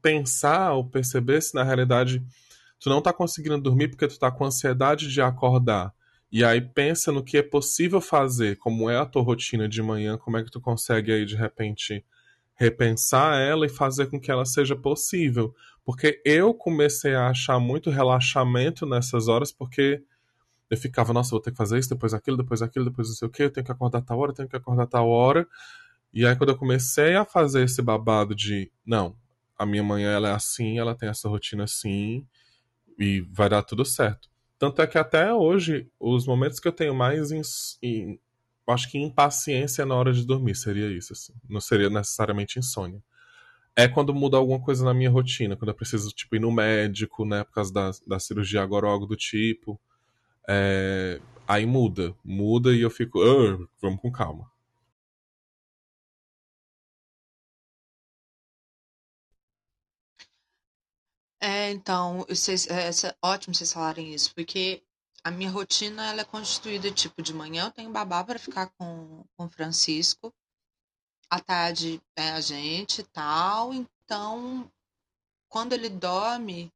pensar ou perceber se na realidade tu não tá conseguindo dormir porque tu tá com ansiedade de acordar. E aí pensa no que é possível fazer, como é a tua rotina de manhã, como é que tu consegue aí de repente repensar ela e fazer com que ela seja possível. Porque eu comecei a achar muito relaxamento nessas horas porque eu ficava, nossa, vou ter que fazer isso, depois aquilo, depois aquilo, depois não sei o que, eu tenho que acordar tal hora, eu tenho que acordar tal hora. E aí quando eu comecei a fazer esse babado de, não, a minha manhã ela é assim, ela tem essa rotina assim, e vai dar tudo certo. Tanto é que até hoje, os momentos que eu tenho mais acho que impaciência na hora de dormir seria isso, assim. Não seria necessariamente insônia. É quando muda alguma coisa na minha rotina, quando eu preciso, tipo, ir no médico, né, por causa da, da cirurgia agora ou algo do tipo. É, aí muda, muda e eu fico, oh, vamos com calma. É, então, vocês, é, é ótimo vocês falarem isso, porque a minha rotina ela é constituída tipo de manhã eu tenho babá para ficar com com Francisco, à tarde é a gente tal, então quando ele dorme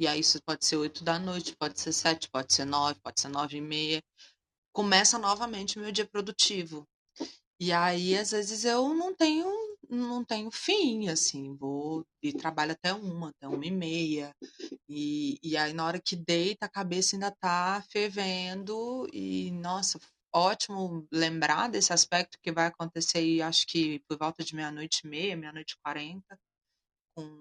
e aí isso pode ser oito da noite, pode ser sete, pode ser nove, pode ser nove e meia. Começa novamente o meu dia produtivo. E aí, às vezes, eu não tenho, não tenho fim, assim, vou e trabalho até uma, até uma e meia. E, e aí, na hora que deita, a cabeça ainda tá fervendo. E, nossa, ótimo lembrar desse aspecto que vai acontecer, acho que por volta de meia-noite e meia, meia-noite e quarenta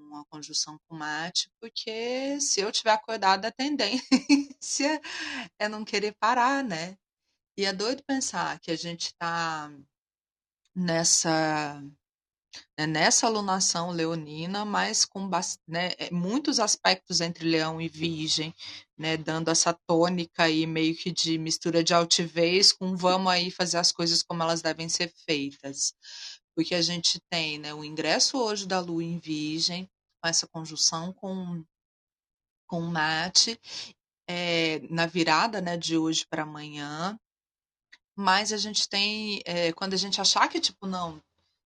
com a conjunção com mate, porque se eu tiver acordado, a tendência é não querer parar, né? E é doido pensar que a gente está nessa né, nessa alunação leonina, mas com né, é, muitos aspectos entre leão e virgem, né, dando essa tônica aí meio que de mistura de altivez com vamos aí fazer as coisas como elas devem ser feitas. Porque a gente tem né, o ingresso hoje da lua em virgem, com essa conjunção com, com Mate, é, na virada né, de hoje para amanhã, mas a gente tem, é, quando a gente achar que, tipo, não,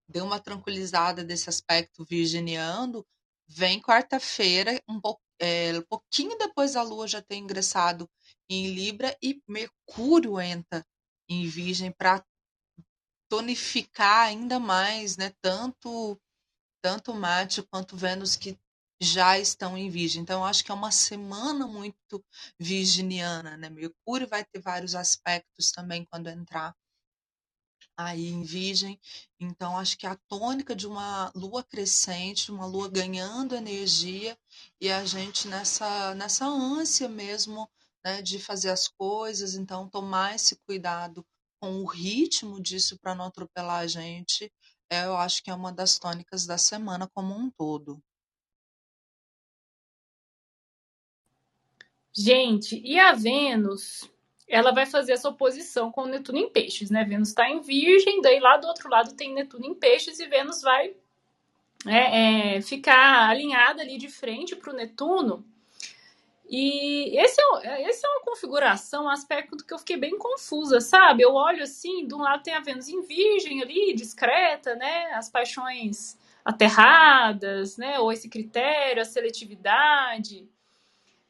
deu uma tranquilizada desse aspecto virginiano, vem quarta-feira, um, po é, um pouquinho depois da Lua já ter ingressado em Libra e Mercúrio entra em Virgem para tonificar ainda mais, né? Tanto tanto Marte quanto Vênus que já estão em Virgem. Então, eu acho que é uma semana muito virginiana, né? Mercúrio vai ter vários aspectos também quando entrar aí em Virgem. Então, acho que a tônica de uma lua crescente, uma lua ganhando energia e a gente nessa, nessa ânsia mesmo né, de fazer as coisas. Então, tomar esse cuidado com o ritmo disso para não atropelar a gente, é, eu acho que é uma das tônicas da semana como um todo. Gente, e a Vênus, ela vai fazer essa oposição com Netuno em Peixes, né? Vênus está em Virgem, daí lá do outro lado tem Netuno em Peixes e Vênus vai é, é, ficar alinhada ali de frente para o Netuno. E esse é, esse é uma configuração, um aspecto que eu fiquei bem confusa, sabe? Eu olho assim, de um lado tem a Vênus em Virgem ali, discreta, né? As paixões aterradas, né? Ou esse critério, a seletividade.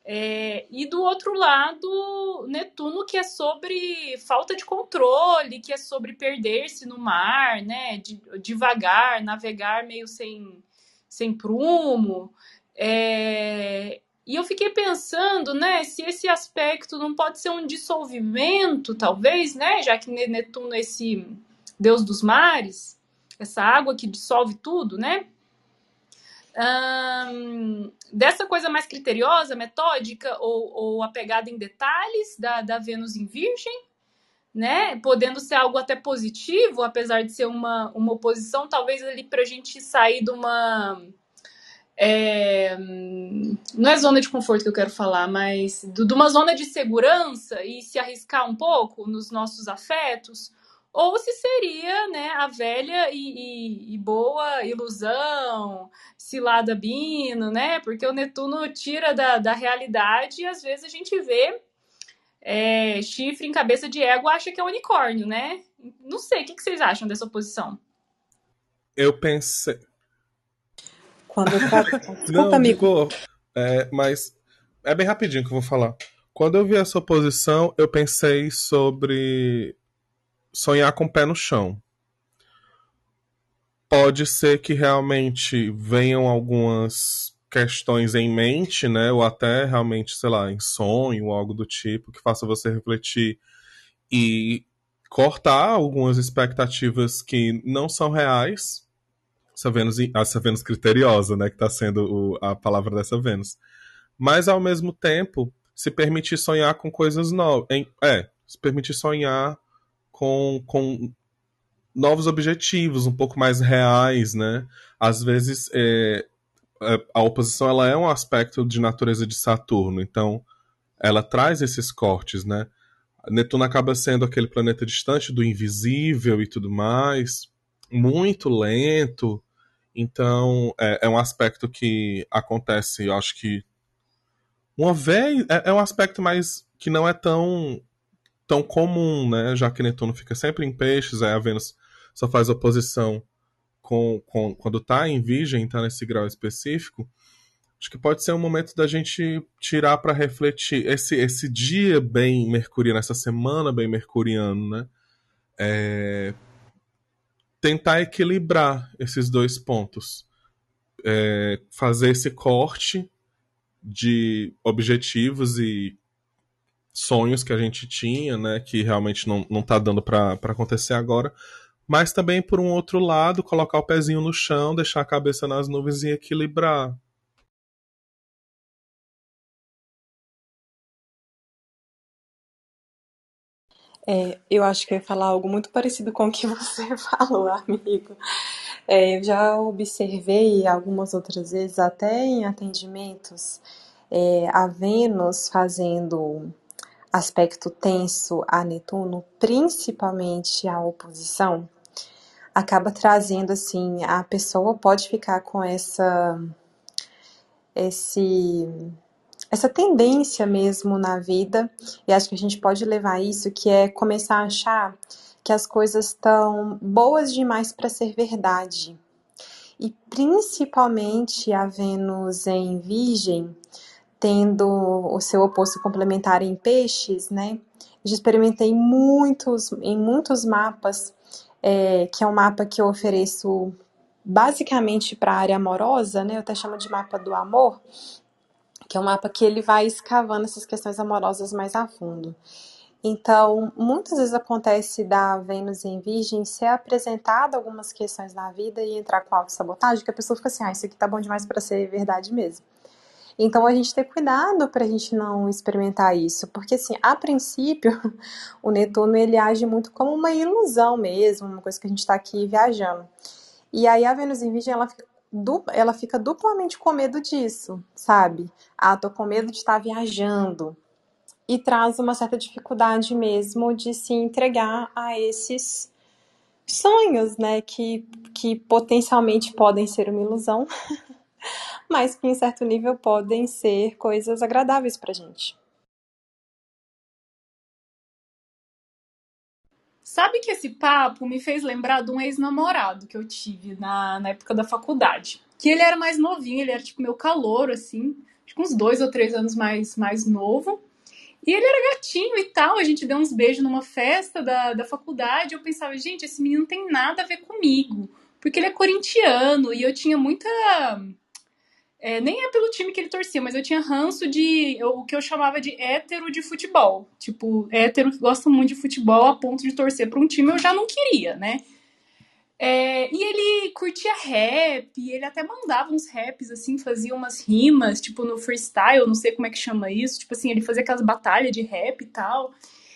É, e do outro lado, Netuno, que é sobre falta de controle, que é sobre perder-se no mar, né? De, devagar, navegar meio sem, sem prumo. É, e eu fiquei pensando, né, se esse aspecto não pode ser um dissolvimento, talvez, né? Já que Netuno é esse deus dos mares, essa água que dissolve tudo, né? dessa coisa mais criteriosa, metódica ou, ou apegada em detalhes da, da Vênus em Virgem, né? Podendo ser algo até positivo, apesar de ser uma, uma oposição, talvez ali para a gente sair de uma. É, não é zona de conforto que eu quero falar, mas de uma zona de segurança e se arriscar um pouco nos nossos afetos, ou se seria né, a velha e, e, e, boa ilusão, cilada bino, né? Porque o Netuno tira da, da realidade e às vezes a gente vê é, chifre em cabeça de ego acha que é unicórnio, né? Não sei, o que, vocês acham dessa oposição? Eu pensei. Quando eu falo... Desculpa, amigo. É, mas é bem rapidinho que eu vou falar. Quando eu vi essa oposição, eu pensei sobre sonhar com o pé no chão. Pode ser que realmente venham algumas questões em mente, né? Ou até realmente, sei lá, em sonho ou algo do tipo, que faça você refletir e cortar algumas expectativas que não são reais. Essa Vênus, essa Vênus criteriosa, né? Que está sendo o, a palavra dessa Vênus. Mas, ao mesmo tempo, se permitir sonhar com coisas novas. É, se permitir sonhar com, com novos objetivos, um pouco mais reais, né? Às vezes é, é, a oposição ela é um aspecto de natureza de Saturno, então ela traz esses cortes, né? Netuno acaba sendo aquele planeta distante do invisível e tudo mais, muito lento. Então é, é um aspecto que acontece, eu acho que uma vez é, é um aspecto mais que não é tão tão comum, né? Já que Netuno fica sempre em peixes, aí a Vênus só faz oposição com, com quando está em Virgem, está nesse grau específico. Acho que pode ser um momento da gente tirar para refletir esse, esse dia bem mercuriano, essa semana bem mercuriano, né? É... Tentar equilibrar esses dois pontos. É... Fazer esse corte de objetivos e sonhos que a gente tinha, né, que realmente não, não tá dando para acontecer agora, mas também por um outro lado, colocar o pezinho no chão, deixar a cabeça nas nuvens e equilibrar. É, eu acho que eu ia falar algo muito parecido com o que você falou, amigo. É, eu já observei algumas outras vezes, até em atendimentos, é, a Vênus fazendo aspecto tenso a Netuno, principalmente a oposição, acaba trazendo assim, a pessoa pode ficar com essa esse essa tendência mesmo na vida, e acho que a gente pode levar isso que é começar a achar que as coisas estão boas demais para ser verdade. E principalmente a Vênus em Virgem, tendo o seu oposto complementar em peixes, né? Já experimentei muitos, em muitos mapas, é, que é um mapa que eu ofereço basicamente para a área amorosa, né? Eu até chamo de mapa do amor, que é um mapa que ele vai escavando essas questões amorosas mais a fundo. Então, muitas vezes acontece da Vênus em Virgem ser apresentada algumas questões na vida e entrar com autossabotagem, que a pessoa fica assim, ah, isso aqui tá bom demais para ser verdade mesmo. Então, a gente ter cuidado para a gente não experimentar isso, porque assim, a princípio, o Netuno ele age muito como uma ilusão mesmo, uma coisa que a gente está aqui viajando. E aí a Vênus em Virgem, ela fica, ela fica duplamente com medo disso, sabe? Ah, tô com medo de estar viajando. E traz uma certa dificuldade mesmo de se entregar a esses sonhos, né? Que, que potencialmente podem ser uma ilusão, mas que em certo nível podem ser coisas agradáveis pra gente. Sabe que esse papo me fez lembrar de um ex-namorado que eu tive na, na época da faculdade. Que ele era mais novinho, ele era tipo meu calor, assim, que uns dois ou três anos mais, mais novo. E ele era gatinho e tal, a gente deu uns beijos numa festa da, da faculdade. Eu pensava, gente, esse menino não tem nada a ver comigo, porque ele é corintiano e eu tinha muita é, nem é pelo time que ele torcia, mas eu tinha ranço de eu, o que eu chamava de hétero de futebol. Tipo, hétero que gosta muito de futebol a ponto de torcer para um time eu já não queria, né? É, e ele curtia rap, ele até mandava uns raps, assim, fazia umas rimas, tipo, no freestyle, não sei como é que chama isso, tipo assim, ele fazia aquelas batalhas de rap e tal.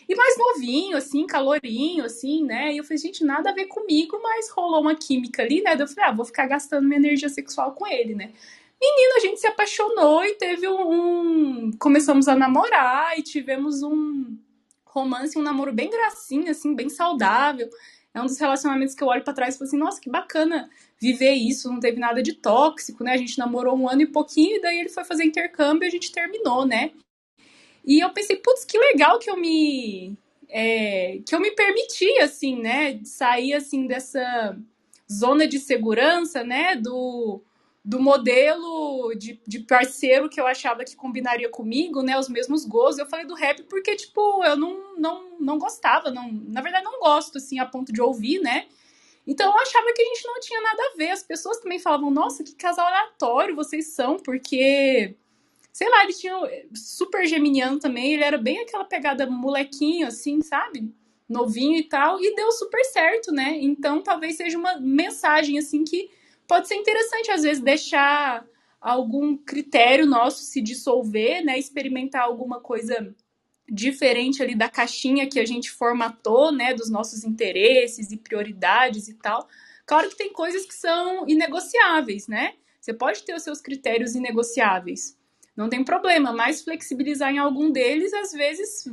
E mais novinho, assim, calorinho, assim, né? E eu falei, gente, nada a ver comigo, mas rolou uma química ali, né? Eu falei, ah, vou ficar gastando minha energia sexual com ele, né? Menina, a gente se apaixonou e teve um. Começamos a namorar e tivemos um romance, um namoro bem gracinha, assim, bem saudável. É um dos relacionamentos que eu olho para trás e falo assim, nossa, que bacana viver isso, não teve nada de tóxico, né? A gente namorou um ano e pouquinho, e daí ele foi fazer intercâmbio e a gente terminou, né? E eu pensei, putz, que legal que eu me. É, que eu me permiti, assim, né? Sair, assim, dessa zona de segurança, né? Do do modelo de, de parceiro que eu achava que combinaria comigo, né? Os mesmos gostos. Eu falei do rap porque, tipo, eu não, não, não gostava, não, na verdade não gosto, assim, a ponto de ouvir, né? Então eu achava que a gente não tinha nada a ver. As pessoas também falavam, nossa, que casal aleatório vocês são, porque. Sei lá, ele tinha super geminiano também, ele era bem aquela pegada molequinho, assim, sabe? Novinho e tal, e deu super certo, né? Então talvez seja uma mensagem, assim, que pode ser interessante, às vezes, deixar algum critério nosso se dissolver, né? Experimentar alguma coisa diferente ali da caixinha que a gente formatou, né? Dos nossos interesses e prioridades e tal. Claro que tem coisas que são inegociáveis, né? Você pode ter os seus critérios inegociáveis. Não tem problema, mas flexibilizar em algum deles, às vezes,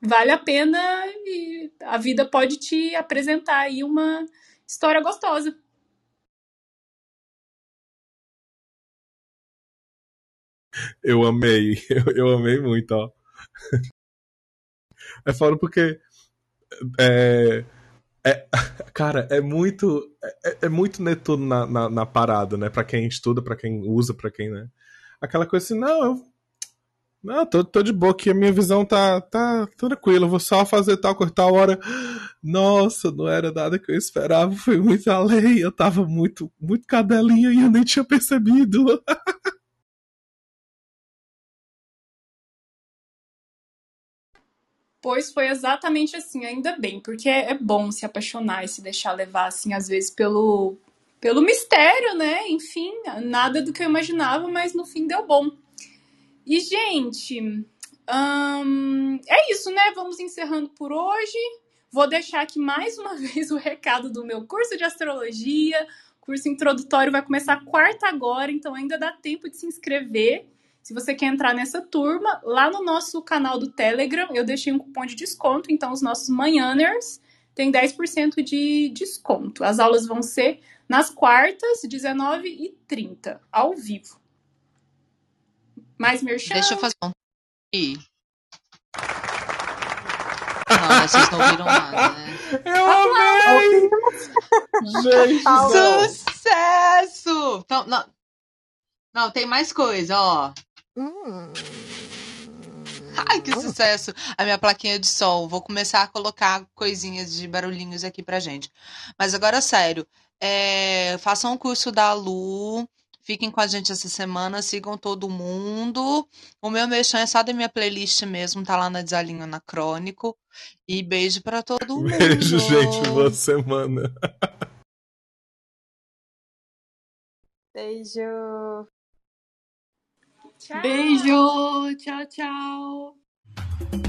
vale a pena e a vida pode te apresentar aí uma história gostosa. Eu amei, eu, eu amei muito, ó. É foda porque. É, é, cara, é muito. É, é muito Netuno na, na, na, parada, né? Pra quem estuda, pra quem usa, pra quem, né? Aquela coisa assim, não, eu. Não, tô, tô de boa aqui, a minha visão tá, tá tranquila, vou só fazer tal coisa tal hora. Nossa, não era nada que eu esperava, foi muito além, eu tava muito, muito cadelinha e eu nem tinha percebido. Pois foi exatamente assim, ainda bem, porque é, bom se apaixonar e se deixar levar, assim, às vezes pelo, pelo mistério, né? Enfim, nada do que eu imaginava, mas no fim deu bom. E, gente, hum, é isso, né? Vamos encerrando por hoje. Vou deixar aqui mais uma vez o recado do meu curso de astrologia, Curso introdutório vai começar quarta agora, então ainda dá tempo de se inscrever. Se você quer entrar nessa turma, lá no nosso canal do Telegram, eu deixei um cupom de desconto, então os nossos manhãers têm 10% de desconto. As aulas vão ser nas quartas, 19 e 30, ao vivo. Mais merchan? Deixa eu fazer um. Ih. Não, vocês não viram nada, né? Eu amei! Gente. Sucesso! Então, não, não, tem mais coisa, ó. Ai, que sucesso! A minha plaquinha de som. Vou começar a colocar coisinhas de barulhinhos aqui pra gente. Mas agora, sério, é, façam o curso da Lu. Fiquem com a gente essa semana, sigam todo mundo. O meu mexão é só da minha playlist mesmo, tá lá na Desalinho Anacrônico. E beijo pra todo mundo. Beijo, gente. Boa semana. Beijo! Tchau. Beijo. Tchau, tchau.